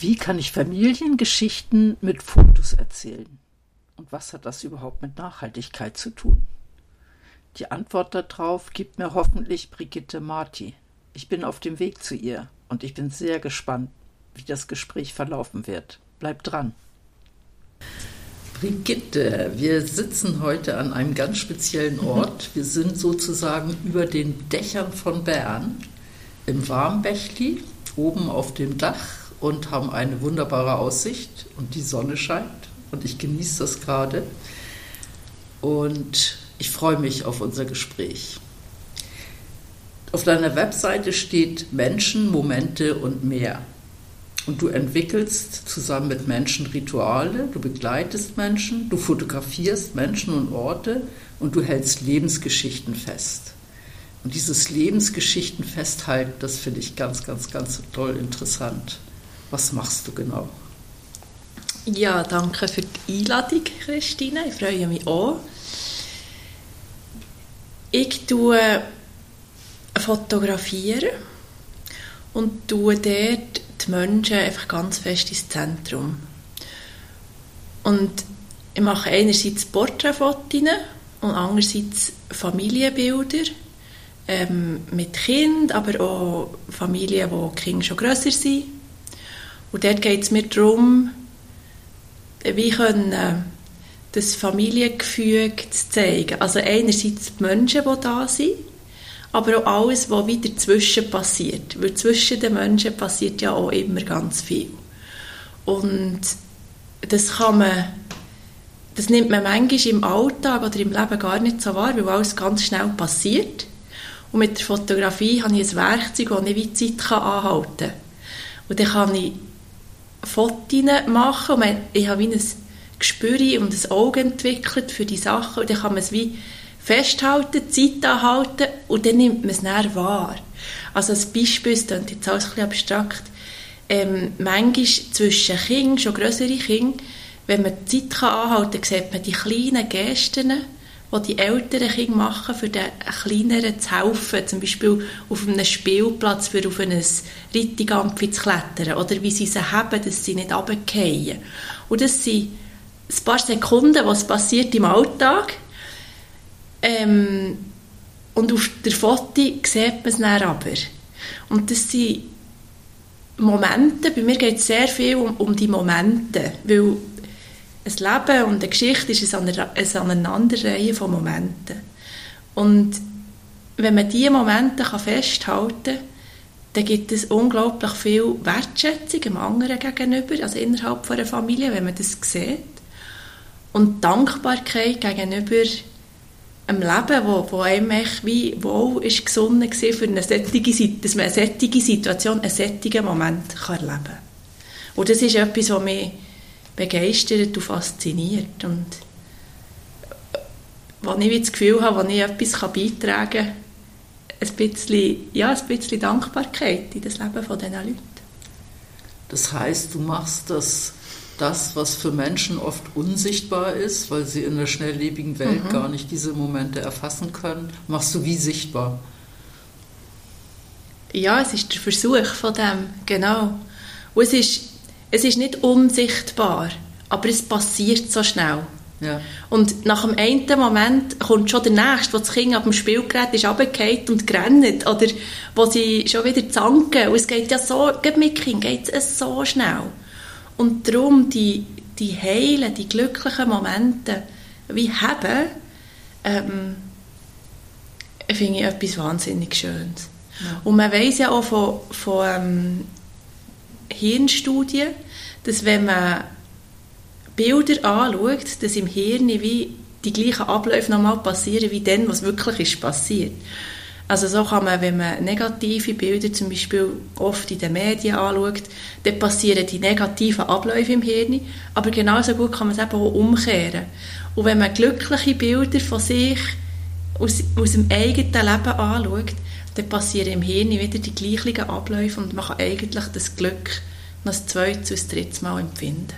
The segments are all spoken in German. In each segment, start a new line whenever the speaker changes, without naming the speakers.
Wie kann ich Familiengeschichten mit Fotos erzählen? Und was hat das überhaupt mit Nachhaltigkeit zu tun? Die Antwort darauf gibt mir hoffentlich Brigitte Marti. Ich bin auf dem Weg zu ihr und ich bin sehr gespannt, wie das Gespräch verlaufen wird. Bleib dran. Brigitte, wir sitzen heute an einem ganz speziellen mhm. Ort. Wir sind sozusagen über den Dächern von Bern im Warmbächli, oben auf dem Dach und haben eine wunderbare Aussicht und die Sonne scheint und ich genieße das gerade und ich freue mich auf unser Gespräch. Auf deiner Webseite steht Menschen, Momente und mehr. Und du entwickelst zusammen mit Menschen Rituale, du begleitest Menschen, du fotografierst Menschen und Orte und du hältst Lebensgeschichten fest. Und dieses Lebensgeschichten festhalten, das finde ich ganz, ganz, ganz toll interessant. Was machst du genau?
Ja, danke für die Einladung, Christine. Ich freue mich auch. Ich tue fotografieren und tue dort die Menschen einfach ganz fest ins Zentrum. Und ich mache einerseits Porträtfotos und andererseits Familienbilder ähm, mit Kind, aber auch Familien, wo die Kinder schon grösser sind und dort geht es mir darum, wie können das Familiengefüge zu zeigen. Also einerseits die Menschen, die da sind, aber auch alles, was wieder dazwischen passiert. Weil zwischen den Menschen passiert ja auch immer ganz viel. Und das kann man, das nimmt man manchmal im Alltag oder im Leben gar nicht so wahr, weil alles ganz schnell passiert. Und mit der Fotografie habe ich ein Werkzeug, das ich wie Zeit anhalten kann. Und dann kann ich Fotos machen und ich habe wie ein Gespür und ein Auge entwickelt für die Sachen und dann kann man es wie festhalten, Zeit anhalten und dann nimmt man es näher wahr. Also als Beispiel, das klingt jetzt alles ein bisschen abstrakt, ähm, manchmal zwischen Kindern, schon größere Kinder, wenn man die Zeit anhalten kann, sieht man die kleinen Gesten, die die älteren Kinder machen, für den kleineren zu helfen, zum Beispiel auf einem Spielplatz für auf ein Rittigampfi zu klettern oder wie sie sie haben, dass sie nicht runterfallen. Und das sind ein paar Sekunden, was passiert im Alltag. Ähm, und auf der Foto sieht man es dann aber. Und das sind Momente, bei mir geht es sehr viel um, um die Momente, weil ein Leben und eine Geschichte ist eine Aneinanderreihe von Momenten. Und wenn man diese Momente festhalten kann, dann gibt es unglaublich viel Wertschätzung dem anderen gegenüber, also innerhalb einer Familie, wenn man das sieht. Und Dankbarkeit gegenüber einem Leben, wo, wo einem echt wie wohl ist gesonnen war, für eine solche, dass man eine solche Situation, einen solchen Moment erleben kann. Und das ist etwas, was mich begeistert und fasziniert. Und wenn ich das Gefühl habe, wenn ich etwas beitragen kann, ein bisschen, ja, ein bisschen Dankbarkeit in das Leben von diesen Leuten.
Das heißt, du machst das, das, was für Menschen oft unsichtbar ist, weil sie in der schnelllebigen Welt mhm. gar nicht diese Momente erfassen können, machst du wie sichtbar.
Ja, es ist der Versuch von dem, genau. Und es ist es ist nicht unsichtbar, aber es passiert so schnell. Ja. Und nach dem einen Moment kommt schon der Nächste, wo das Kind auf dem Spielgerät ist runtergefallen und gerannt. Oder wo sie schon wieder zanken. Und es geht ja so, mit Kind geht es so schnell. Und darum die, die heilen, die glücklichen Momente wie haben, ähm, finde ich etwas wahnsinnig Schönes. Ja. Und man weiß ja auch von, von ähm, Hirnstudien, dass wenn man Bilder anschaut, dass im Hirn wie die gleichen Abläufe nochmal passieren, wie dann, was wirklich ist passiert. Also so kann man, wenn man negative Bilder zum Beispiel oft in den Medien anschaut, dann passieren die negativen Abläufe im Hirn, aber genauso gut kann man es eben auch umkehren. Und wenn man glückliche Bilder von sich aus, aus dem eigenen Leben anschaut, dann passieren im Hirn wieder die gleichen Abläufe und man kann eigentlich das Glück noch das zweite, das dritte Mal empfinden.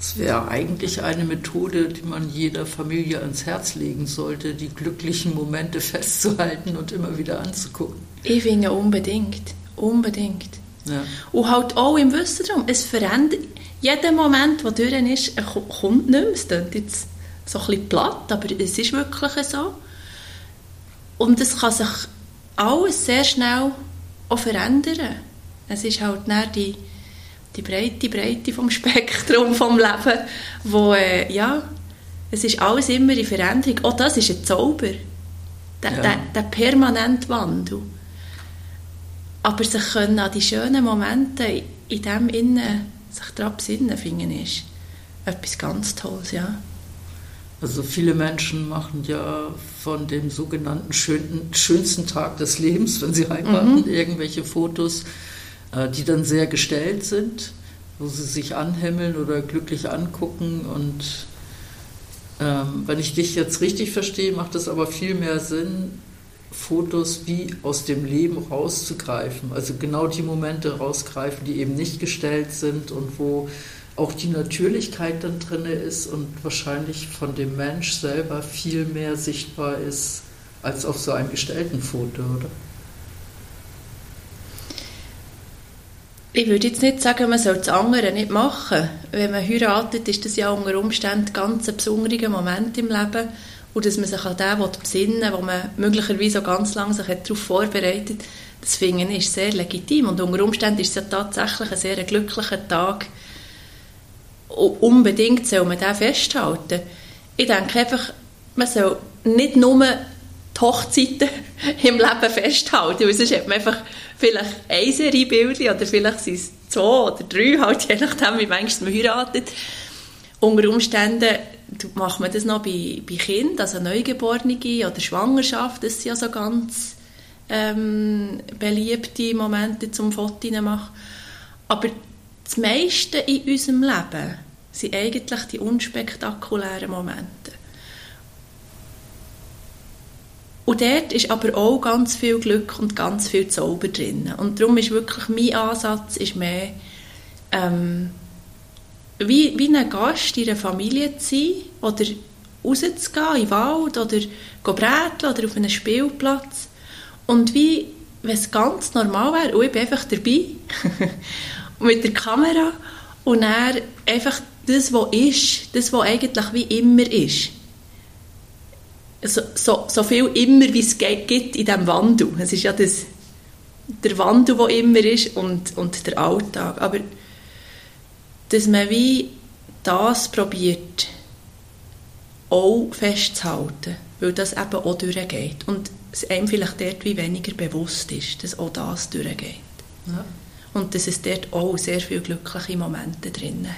Es wäre eigentlich eine Methode, die man jeder Familie ans Herz legen sollte, die glücklichen Momente festzuhalten und immer wieder anzugucken.
Ich finde unbedingt. Unbedingt. Ja. Und halt auch im Wissen darum, es verändert, jeder Moment, der durch ist, kommt nicht mehr. Es klingt jetzt so ein bisschen platt, aber es ist wirklich so. Und es kann sich alles sehr schnell auch verändern. Es ist halt die die breite Breite vom Spektrum vom Leben, wo, äh, ja, es ist alles immer in Veränderung. Auch das ist ein Zauber, der, ja. der, der permanente Wandel. Aber sich können an die schönen Momente in dem Innen sich daran besinnen, finde ich, etwas ganz Tolles, ja.
Also viele Menschen machen ja von dem sogenannten schön, schönsten Tag des Lebens, wenn sie heiraten, mhm. irgendwelche Fotos äh, die dann sehr gestellt sind, wo sie sich anhimmeln oder glücklich angucken. Und ähm, wenn ich dich jetzt richtig verstehe, macht es aber viel mehr Sinn, Fotos wie aus dem Leben rauszugreifen. Also genau die Momente rausgreifen, die eben nicht gestellt sind und wo auch die Natürlichkeit dann drin ist und wahrscheinlich von dem Mensch selber viel mehr sichtbar ist als auf so einem gestellten Foto, oder?
Ich würde jetzt nicht sagen, man soll das andere nicht machen. Wenn man heiratet, ist das ja unter Umständen ganz ein besonderer Moment im Leben. Und dass man sich an den besinnen will, wo man möglicherweise auch ganz lange sich darauf vorbereitet das finde ich ist sehr legitim. Und unter Umständen ist es ja tatsächlich ein sehr glücklicher Tag. Unbedingt soll man den festhalten. Ich denke einfach, man soll nicht nur die Hochzeiten im Leben festhalten, weil sonst hat man einfach vielleicht eine Serie Bilder oder vielleicht sind es zwei oder drei, halt, je nachdem, wie manchmal man heiratet. Unter Umständen macht man das noch bei, bei Kindern, also Neugeborene oder Schwangerschaft, das sind ja so ganz ähm, beliebte Momente zum Fotos machen. Aber das meiste in unserem Leben sind eigentlich die unspektakulären Momente. Und dort ist aber auch ganz viel Glück und ganz viel Zauber drin. Und darum ist wirklich mein Ansatz ist mehr, ähm, wie, wie ein Gast in einer Familie zu sein oder rauszugehen in den Wald oder bräteln oder auf einem Spielplatz. Und wie, wenn es ganz normal wäre, und ich bin einfach dabei mit der Kamera und dann einfach das, was ist, das, was eigentlich wie immer ist so, so, so viel immer, wie es gibt in diesem Wandel. Es ist ja das, der Wandel, der immer ist und, und der Alltag. Aber dass man wie das probiert, auch festzuhalten, weil das eben auch durchgeht. Und es einem vielleicht dort wie weniger bewusst ist, dass auch das durchgeht. Ja. Und dass es dort auch sehr viele glückliche Momente drin hat.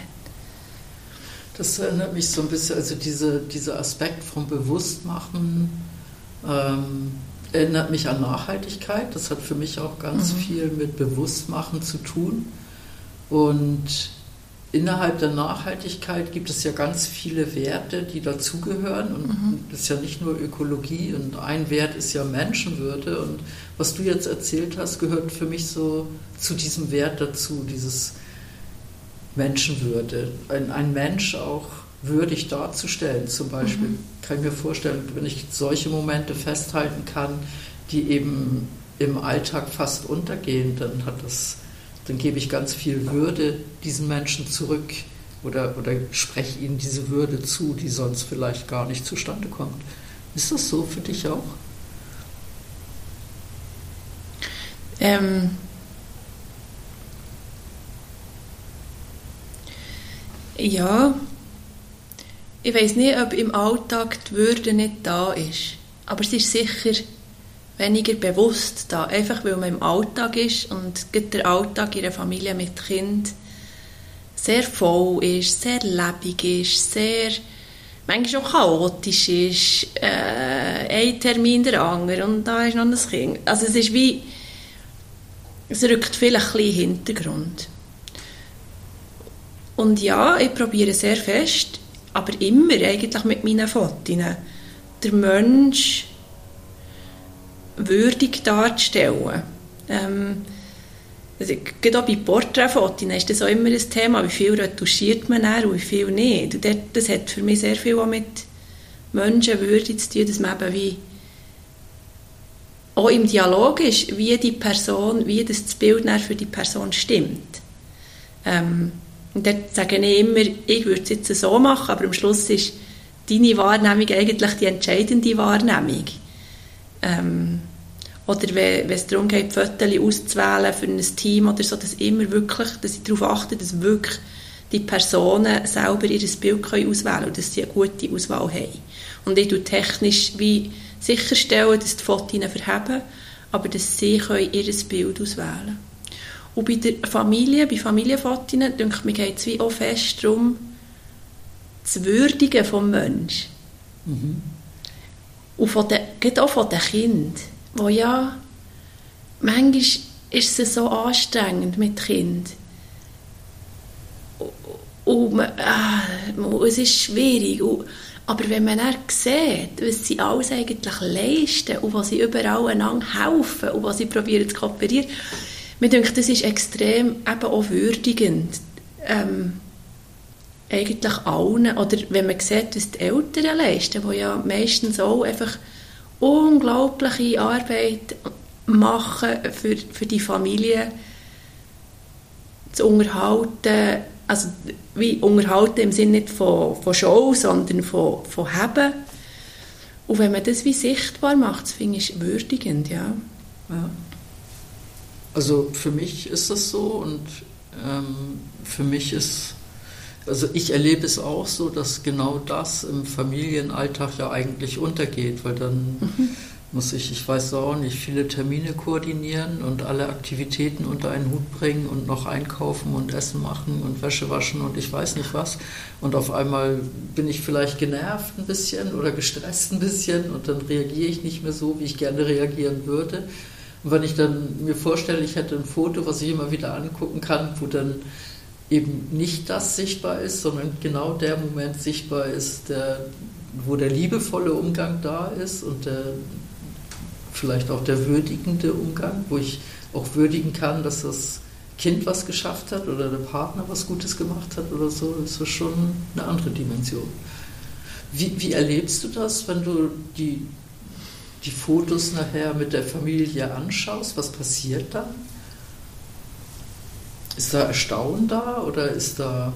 Das erinnert mich so ein bisschen, also diese, dieser Aspekt vom Bewusstmachen ähm, erinnert mich an Nachhaltigkeit. Das hat für mich auch ganz mhm. viel mit Bewusstmachen zu tun. Und innerhalb der Nachhaltigkeit gibt es ja ganz viele Werte, die dazugehören. Und mhm. das ist ja nicht nur Ökologie und ein Wert ist ja Menschenwürde. Und was du jetzt erzählt hast, gehört für mich so zu diesem Wert dazu, dieses Menschenwürde, ein, ein Mensch auch würdig darzustellen. Zum Beispiel mhm. kann ich mir vorstellen, wenn ich solche Momente festhalten kann, die eben im Alltag fast untergehen, dann hat das, dann gebe ich ganz viel Würde diesen Menschen zurück oder, oder spreche ihnen diese Würde zu, die sonst vielleicht gar nicht zustande kommt. Ist das so für dich auch?
Ähm, Ja, ich weiß nicht, ob im Alltag die Würde nicht da ist. Aber es ist sicher weniger bewusst da. Einfach weil man im Alltag ist und der Alltag in einer Familie mit Kind sehr voll ist, sehr lebendig ist, sehr manchmal auch chaotisch ist, äh, ein Termin der andere und da ist noch ein Kind. Also es ist wie, es rückt vielleicht ein bisschen in den Hintergrund. Und ja, ich probiere sehr fest, aber immer eigentlich mit meinen Fotos, der Mensch würdig darzustellen. Ähm, also, gerade auch bei Porträtfotos ist das auch immer ein Thema, wie viel retuschiert man dann und wie viel nicht. Und das hat für mich sehr viel auch mit Menschenwürde zu tun, dass man eben wie auch im Dialog ist, wie die Person, wie das, Bild für die Person stimmt. Ähm, und dort sage ich immer, ich würde es jetzt so machen, aber am Schluss ist deine Wahrnehmung eigentlich die entscheidende Wahrnehmung. Ähm, oder wenn, wenn es darum geht, Fotos auszuwählen für ein Team oder so, dass immer wirklich, dass ich darauf achte, dass wirklich die Personen selber ihr Bild können auswählen können und dass sie eine gute Auswahl haben. Und ich tue technisch wie sicherstellen, dass die Fotos verheben, aber dass sie können ihr Bild auswählen können. Und bei der Familie, bei Familienfotos, denke ich, mir geht es wie auch fest darum, das Würdigen des Menschen. Mhm. Und von den, auch von den Kindern wo ja, manchmal ist es so anstrengend mit Kind. Und man, äh, es ist schwierig. Und, aber wenn man dann sieht, was sie alles eigentlich leisten und was sie überall einander helfen und was sie probieren zu kooperieren, mir denke, das ist extrem eben auch würdigend. Ähm, eigentlich allen, oder wenn man sieht, was die Eltern leisten, die ja meistens auch einfach unglaubliche Arbeit machen für, für die Familie zu unterhalten, also wie unterhalten im Sinne nicht von, von Show, sondern von, von Haben. Und wenn man das wie sichtbar macht, finde ich würdigend, ja. ja.
Also für mich ist das so und ähm, für mich ist also ich erlebe es auch so, dass genau das im Familienalltag ja eigentlich untergeht, weil dann mhm. muss ich, ich weiß auch nicht, viele Termine koordinieren und alle Aktivitäten unter einen Hut bringen und noch einkaufen und Essen machen und Wäsche waschen und ich weiß nicht was. Und auf einmal bin ich vielleicht genervt ein bisschen oder gestresst ein bisschen und dann reagiere ich nicht mehr so, wie ich gerne reagieren würde. Und wenn ich dann mir vorstelle, ich hätte ein Foto, was ich immer wieder angucken kann, wo dann eben nicht das sichtbar ist, sondern genau der Moment sichtbar ist, der, wo der liebevolle Umgang da ist und der, vielleicht auch der würdigende Umgang, wo ich auch würdigen kann, dass das Kind was geschafft hat oder der Partner was Gutes gemacht hat oder so, das ist schon eine andere Dimension. Wie, wie erlebst du das, wenn du die, die Fotos nachher mit der Familie anschaust? Was passiert dann? Ist da Erstaunen da oder ist da.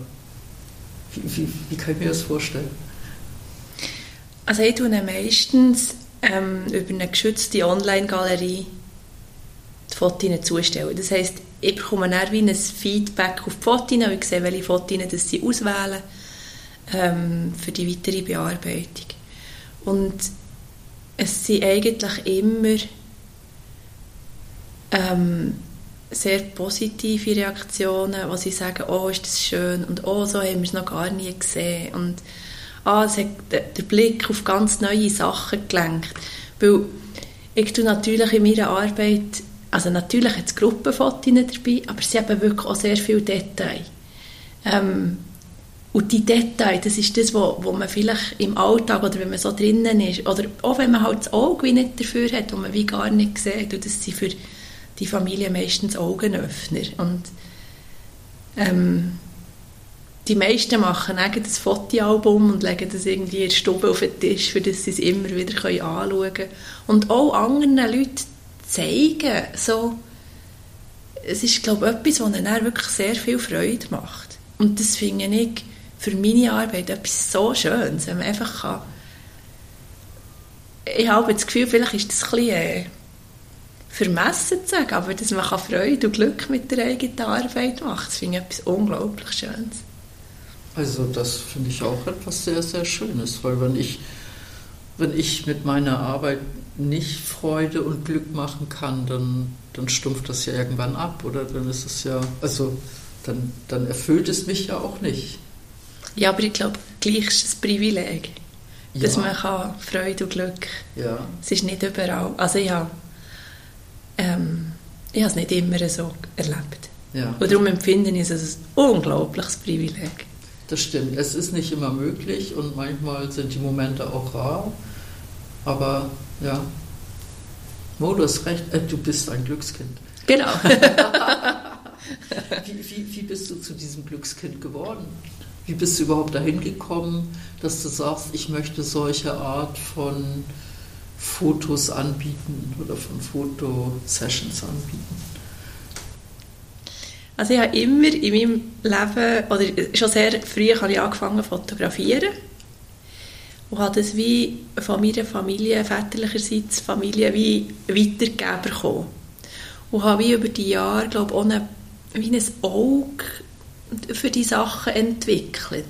Wie, wie, wie kann ich mir das vorstellen?
Also, ich tue meistens ähm, über eine geschützte Online-Galerie die Fotos zustellen. Das heisst, ich bekomme dann wie ein Feedback auf die Fotos und ich sehe, welche Fotos sie auswählen ähm, für die weitere Bearbeitung. Und es sind eigentlich immer ähm, sehr positive Reaktionen, wo sie sagen, oh, ist das schön und oh, so haben wir es noch gar nie gesehen und ah, es hat der Blick auf ganz neue Sachen gelenkt. Weil ich tue natürlich in meiner Arbeit, also natürlich hat es Gruppenfotos dabei, aber sie haben wirklich auch sehr viel Detail. Ähm, und die Details, das ist das, wo, wo man vielleicht im Alltag oder wenn man so drinnen ist, oder auch wenn man halt das Auge nicht dafür hat, wo man wie gar nicht sieht, und das sind für die Familie meistens Augenöffner. Und ähm, die meisten machen ein Fotoalbum und legen das irgendwie in der Stube auf den Tisch, für das sie es immer wieder anschauen können. Und auch anderen Leuten zeigen, so, es ist, glaube ich, etwas, was ihnen wirklich sehr viel Freude macht. Und das finde ich für meine Arbeit etwas so Schönes, wenn man einfach kann ich habe das Gefühl, vielleicht ist das ein bisschen äh, vermessen zu sagen, aber dass man Freude und Glück mit der eigenen Arbeit macht, das finde ich etwas unglaublich Schönes.
Also das finde ich auch etwas sehr, sehr Schönes, weil wenn ich, wenn ich mit meiner Arbeit nicht Freude und Glück machen kann, dann, dann stumpft das ja irgendwann ab oder dann ist es ja, also dann, dann erfüllt es mich ja auch nicht.
Ja, aber ich glaube, gleich ist es ein Privileg,
Ja.
dass man kann Freude und Glück
Ja.
Es ist nicht überall. Also habe, ähm, ich habe es nicht immer so erlebt.
Ja.
Und darum empfinde ich es als ein unglaubliches Privileg.
Das stimmt. Es ist nicht immer möglich und manchmal sind die Momente auch rar. Aber ja, Mo, du hast recht, äh, du bist ein Glückskind.
Genau.
Wie, wie, wie bist du zu diesem Glückskind geworden? Wie bist du überhaupt dahin gekommen, dass du sagst, ich möchte solche Art von Fotos anbieten oder von Fotosessions anbieten?
Also ich habe immer in meinem Leben, oder schon sehr früh habe ich angefangen zu fotografieren und habe das wie von meiner Familie, väterlicherseits Familie, wie weitergegeben bekommen. Und habe wie über die Jahre, glaube ich, eine, wie ein Auge für die Sachen entwickelt.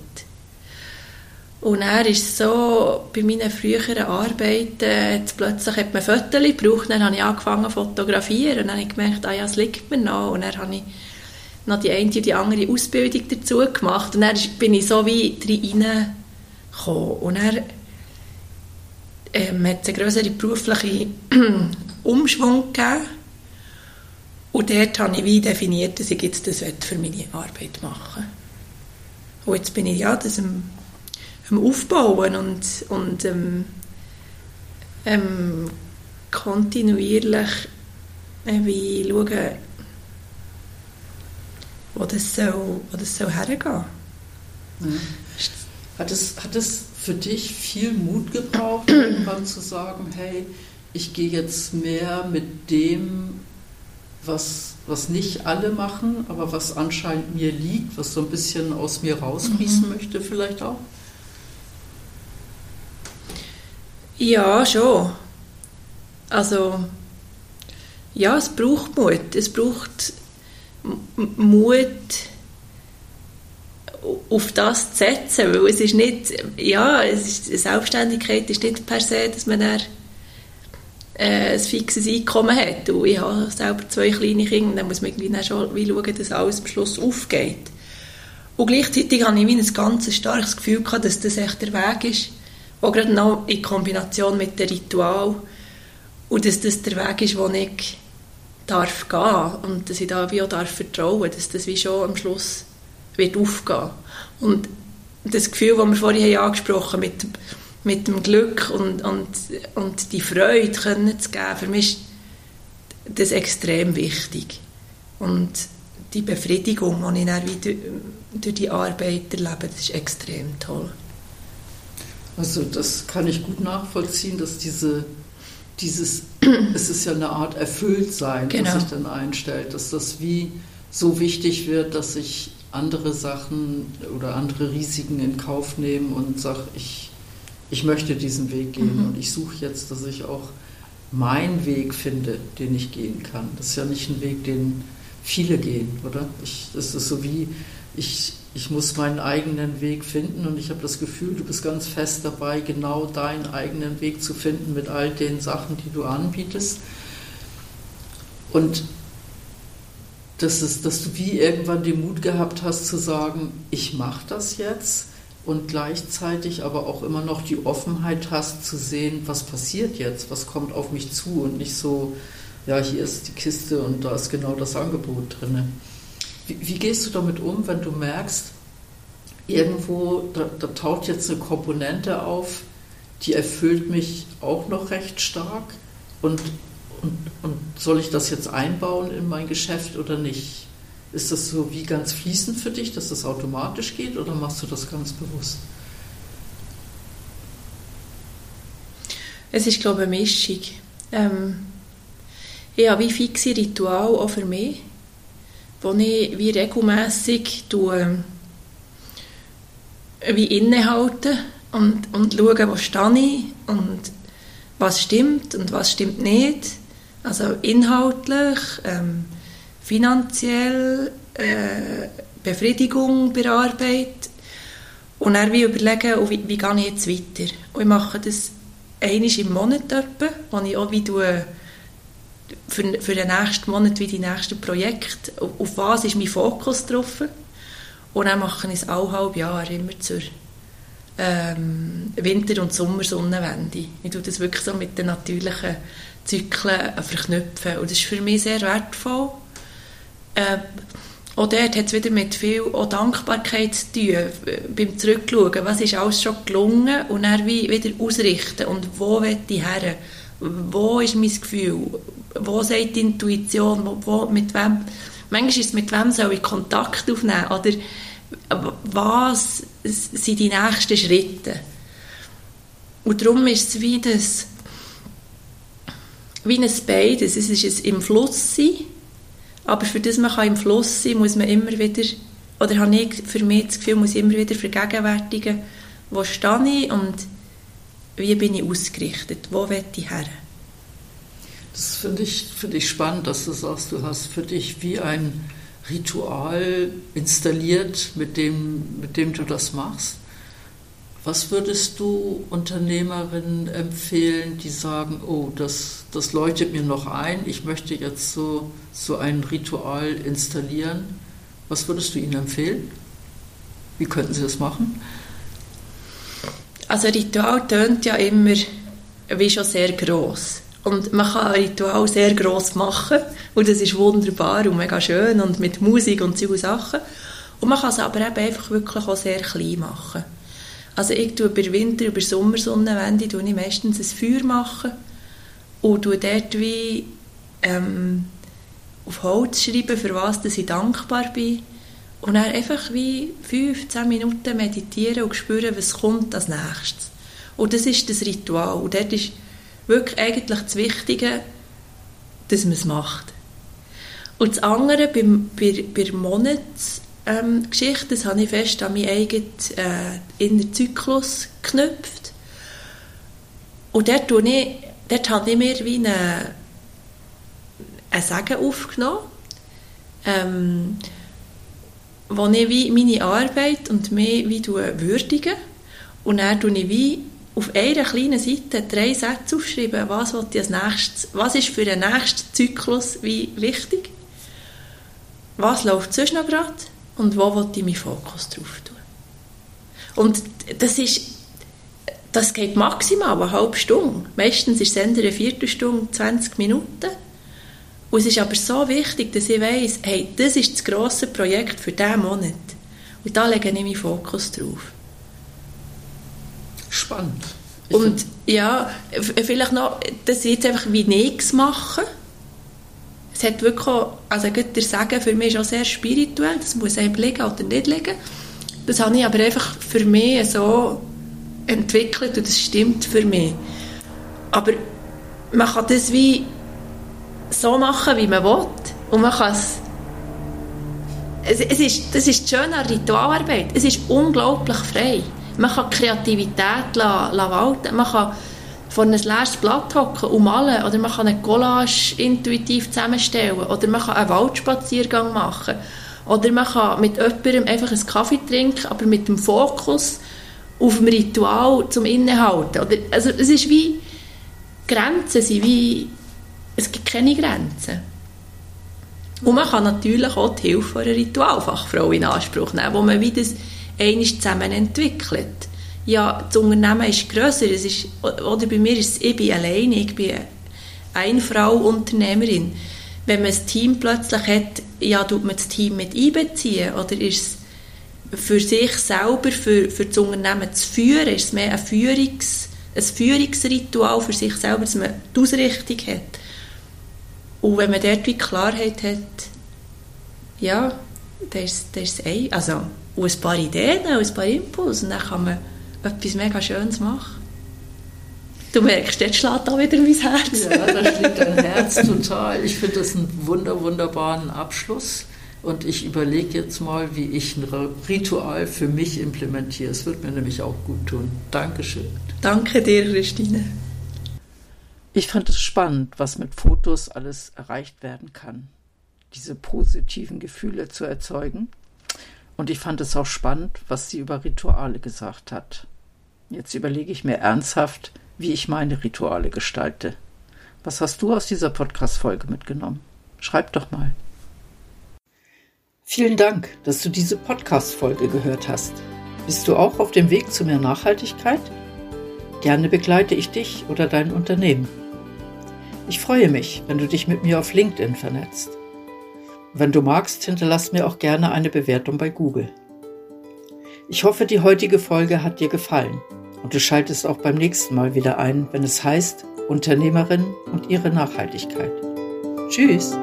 Und er ist so, bei meinen früheren Arbeiten, jetzt plötzlich hat man Fotos gebraucht, dann habe ich angefangen zu fotografieren und dann habe ich gemerkt, ah ja, es liegt mir noch. Und dann habe ich noch die eine und die andere Ausbildung dazu gemacht und dann bin ich so wie reingekommen. Und dann ähm, hat es einen grösseren beruflichen Umschwung gegeben. Und dort habe ich wie definiert, dass ich jetzt das für meine Arbeit machen will. Und jetzt bin ich ja das am Aufbauen und, und ähm, ähm, kontinuierlich äh, wie schauen, wo das soll, wo das soll hergehen.
Ja. Hat es, hat es für dich viel Mut gebraucht, irgendwann zu sagen, hey, ich gehe jetzt mehr mit dem, was, was nicht alle machen, aber was anscheinend mir liegt, was so ein bisschen aus mir rausfließen
Mhm.
möchte vielleicht auch?
Ja, schon. Also, ja, es braucht Mut. Es braucht Mut, auf das zu setzen, weil es ist nicht, ja, es ist, Selbstständigkeit ist nicht per se, dass man dann äh, ein fixes Einkommen hat. Und ich habe selber zwei kleine Kinder, dann muss man irgendwie dann schon wie schauen, dass alles am Schluss aufgeht. Und gleichzeitig habe ich ein ganz starkes Gefühl gehabt, dass das echt der Weg ist, auch gerade noch in Kombination mit dem Ritual, und dass das der Weg ist, den ich darf gehen und dass ich da wie auch darf vertrauen, dass das wie schon am Schluss wird aufgehen. Und das Gefühl, das wir vorhin haben angesprochen mit, mit dem Glück und, und, und die Freude können zu geben, für mich ist das extrem wichtig. Und die Befriedigung, die ich dann durch die Arbeit erlebe, das ist extrem toll.
Also das kann ich gut nachvollziehen, dass diese, dieses, es ist ja eine Art Erfülltsein,
Genau.
das sich dann einstellt, dass das wie so wichtig wird, dass ich andere Sachen oder andere Risiken in Kauf nehme und sage, ich, ich möchte diesen Weg gehen
Mhm.
und ich suche jetzt, dass ich auch meinen Weg finde, den ich gehen kann. Das ist ja nicht ein Weg, den viele gehen, oder? Ich, das ist so wie, ich, ich muss meinen eigenen Weg finden und ich habe das Gefühl, du bist ganz fest dabei, genau deinen eigenen Weg zu finden mit all den Sachen, die du anbietest. Und das ist, dass du wie irgendwann den Mut gehabt hast zu sagen, ich mache das jetzt und gleichzeitig aber auch immer noch die Offenheit hast zu sehen, was passiert jetzt, was kommt auf mich zu und nicht so, ja, hier ist die Kiste und da ist genau das Angebot drin. Wie, wie gehst du damit um, wenn du merkst, irgendwo, da, da taucht jetzt eine Komponente auf, die erfüllt mich auch noch recht stark und, und, und soll ich das jetzt einbauen in mein Geschäft oder nicht? Ist das so wie ganz fließend für dich, dass das automatisch geht oder machst du das ganz bewusst?
Es ist, glaube ich, eine Mischung. Ähm, ich habe wie fixe Ritual auch für mich, wo ich wie regelmässig tue, wie innehalte und, und schaue, wo stehe ich und was stimmt und was stimmt nicht. Also inhaltlich, ähm, finanziell, äh, Befriedigung bei der Arbeit und dann wie überlegen, oh, wie, wie gehe ich jetzt weiter. Und ich mache das einmal im Monat etwa, wo ich auch wie für, für den nächsten Monat wie die nächsten Projekte, auf, auf was ist mein Fokus drauf Und dann mache ich es auch halb Jahr, immer zur ähm, Winter- und Sommersonnenwende. Ich tue das wirklich so mit den natürlichen Zyklen verknüpfen. Und das ist für mich sehr wertvoll. Äh, auch dort hat es wieder mit viel Dankbarkeit zu tun, beim Zurückschauen. Was ist alles schon gelungen und dann wie wieder ausrichten. Und wo will ich her? Wo ist mein Gefühl? Wo sagt die Intuition? Wo, wo, mit wem? Manchmal ist es, mit wem soll ich Kontakt aufnehmen? Oder was sind die nächsten Schritte? Und darum ist es wie, das, wie ein beides. Es ist im Fluss sein, aber für das man kann im Fluss sein muss man immer wieder, oder habe ich für mich das Gefühl, muss ich immer wieder vergegenwärtigen, wo stehe ich und wie bin ich ausgerichtet, wo will ich her.
Das finde ich, find ich spannend, dass du sagst, du hast für dich wie ein Ritual installiert, mit dem, mit dem du das machst. Was würdest du Unternehmerinnen empfehlen, die sagen, oh, das, das leuchtet mir noch ein, ich möchte jetzt so, so ein Ritual installieren? Was würdest du ihnen empfehlen? Wie könnten sie das machen?
Also Ritual tönt ja immer wie schon sehr groß. Und man kann ein Ritual sehr gross machen und das ist wunderbar und mega schön und mit Musik und so Sachen. Und man kann es aber eben einfach wirklich auch sehr klein machen. Also ich tue bei Winter, über Sommersonnenwende tue ich meistens ein Feuer machen und tue dort wie ähm, auf Holz schreiben, für was dass ich dankbar bin. Und dann einfach wie 15 Minuten meditieren und spüren, was kommt als nächstes. Und das ist das Ritual. Und dort ist wirklich eigentlich das Wichtige, dass man es macht. Und das andere beim, bei, bei der Monatsgeschichte, ähm, das habe ich fest an meinen eigenen äh, inneren Zyklus geknüpft. Und dort, ich, dort habe ich mir wie eine, ein Sagen aufgenommen, ähm, wo ich wie meine Arbeit und mich wie würdige. Und dann tue ich wie auf einer kleinen Seite drei Sätze aufschreiben, was, als nächstes, was ist für den nächsten Zyklus wie wichtig, was läuft sonst noch gerade und wo will ich meinen Fokus drauf tun. Und das ist, das geht maximal eine halbe Stunde. Meistens ist es eine Viertelstunde, 20 Minuten. Und es ist aber so wichtig, dass ich weiss, hey, das ist das grosse Projekt für diesen Monat. Und da lege ich meinen Fokus drauf.
Spannend.
Und ja, vielleicht noch, dass ich jetzt einfach wie nichts mache. Es hat wirklich auch, also der Sagen für mich ist auch sehr spirituell, das muss einem liegen oder nicht liegen. Das habe ich aber einfach für mich so entwickelt und das stimmt für mich. Aber man kann das wie so machen, wie man will. Und man kann es es, es ist, das ist das Schöne an Ritualarbeit. Es ist unglaublich frei. Man kann Kreativität walten. Man kann vor ein leeres Blatt hocken und malen. Oder man kann eine Collage intuitiv zusammenstellen. Oder man kann einen Waldspaziergang machen. Oder man kann mit jemandem einfach einen Kaffee trinken, aber mit dem Fokus auf dem Ritual zum Innehalten. Oder, also es ist wie Grenzen sind wie es gibt keine Grenzen. Und man kann natürlich auch die Hilfe einer Ritualfachfrau in Anspruch nehmen, wo man wie das einmal zusammen entwickelt. Ja, das Unternehmen ist grösser. Es ist, oder bei mir ist es, ich bin alleine, ich bin eine Frau Unternehmerin. Wenn man ein Team plötzlich hat, ja, tut man das Team mit einbeziehen oder ist es für sich selber, für, für das Unternehmen zu führen, ist es mehr ein, Führungs, ein Führungsritual für sich selber, dass man die Ausrichtung hat. Und wenn man dort die Klarheit hat, ja, dann ist es ein, also und ein paar Ideen und ein paar Impulse und dann kann man etwas mega Schönes machen. Du merkst, jetzt schlägt da wieder mein Herz.
Ja, da schlägt dein Herz total. Ich finde das einen wunder, wunderbaren Abschluss. Und ich überlege jetzt mal, wie ich ein Ritual für mich implementiere. Es wird mir nämlich auch gut tun. Dankeschön.
Danke dir, Christine.
Ich fand es spannend, was mit Fotos alles erreicht werden kann. Diese positiven Gefühle zu erzeugen und ich fand es auch spannend, was sie über Rituale gesagt hat. Jetzt überlege ich mir ernsthaft, wie ich meine Rituale gestalte. Was hast du aus dieser Podcast-Folge mitgenommen? Schreib doch mal. Vielen Dank, dass du diese Podcast-Folge gehört hast. Bist du auch auf dem Weg zu mehr Nachhaltigkeit? Gerne begleite ich dich oder dein Unternehmen. Ich freue mich, wenn du dich mit mir auf LinkedIn vernetzt. Wenn du magst, hinterlass mir auch gerne eine Bewertung bei Google. Ich hoffe, die heutige Folge hat dir gefallen und du schaltest auch beim nächsten Mal wieder ein, wenn es heißt Unternehmerin und ihre Nachhaltigkeit. Tschüss!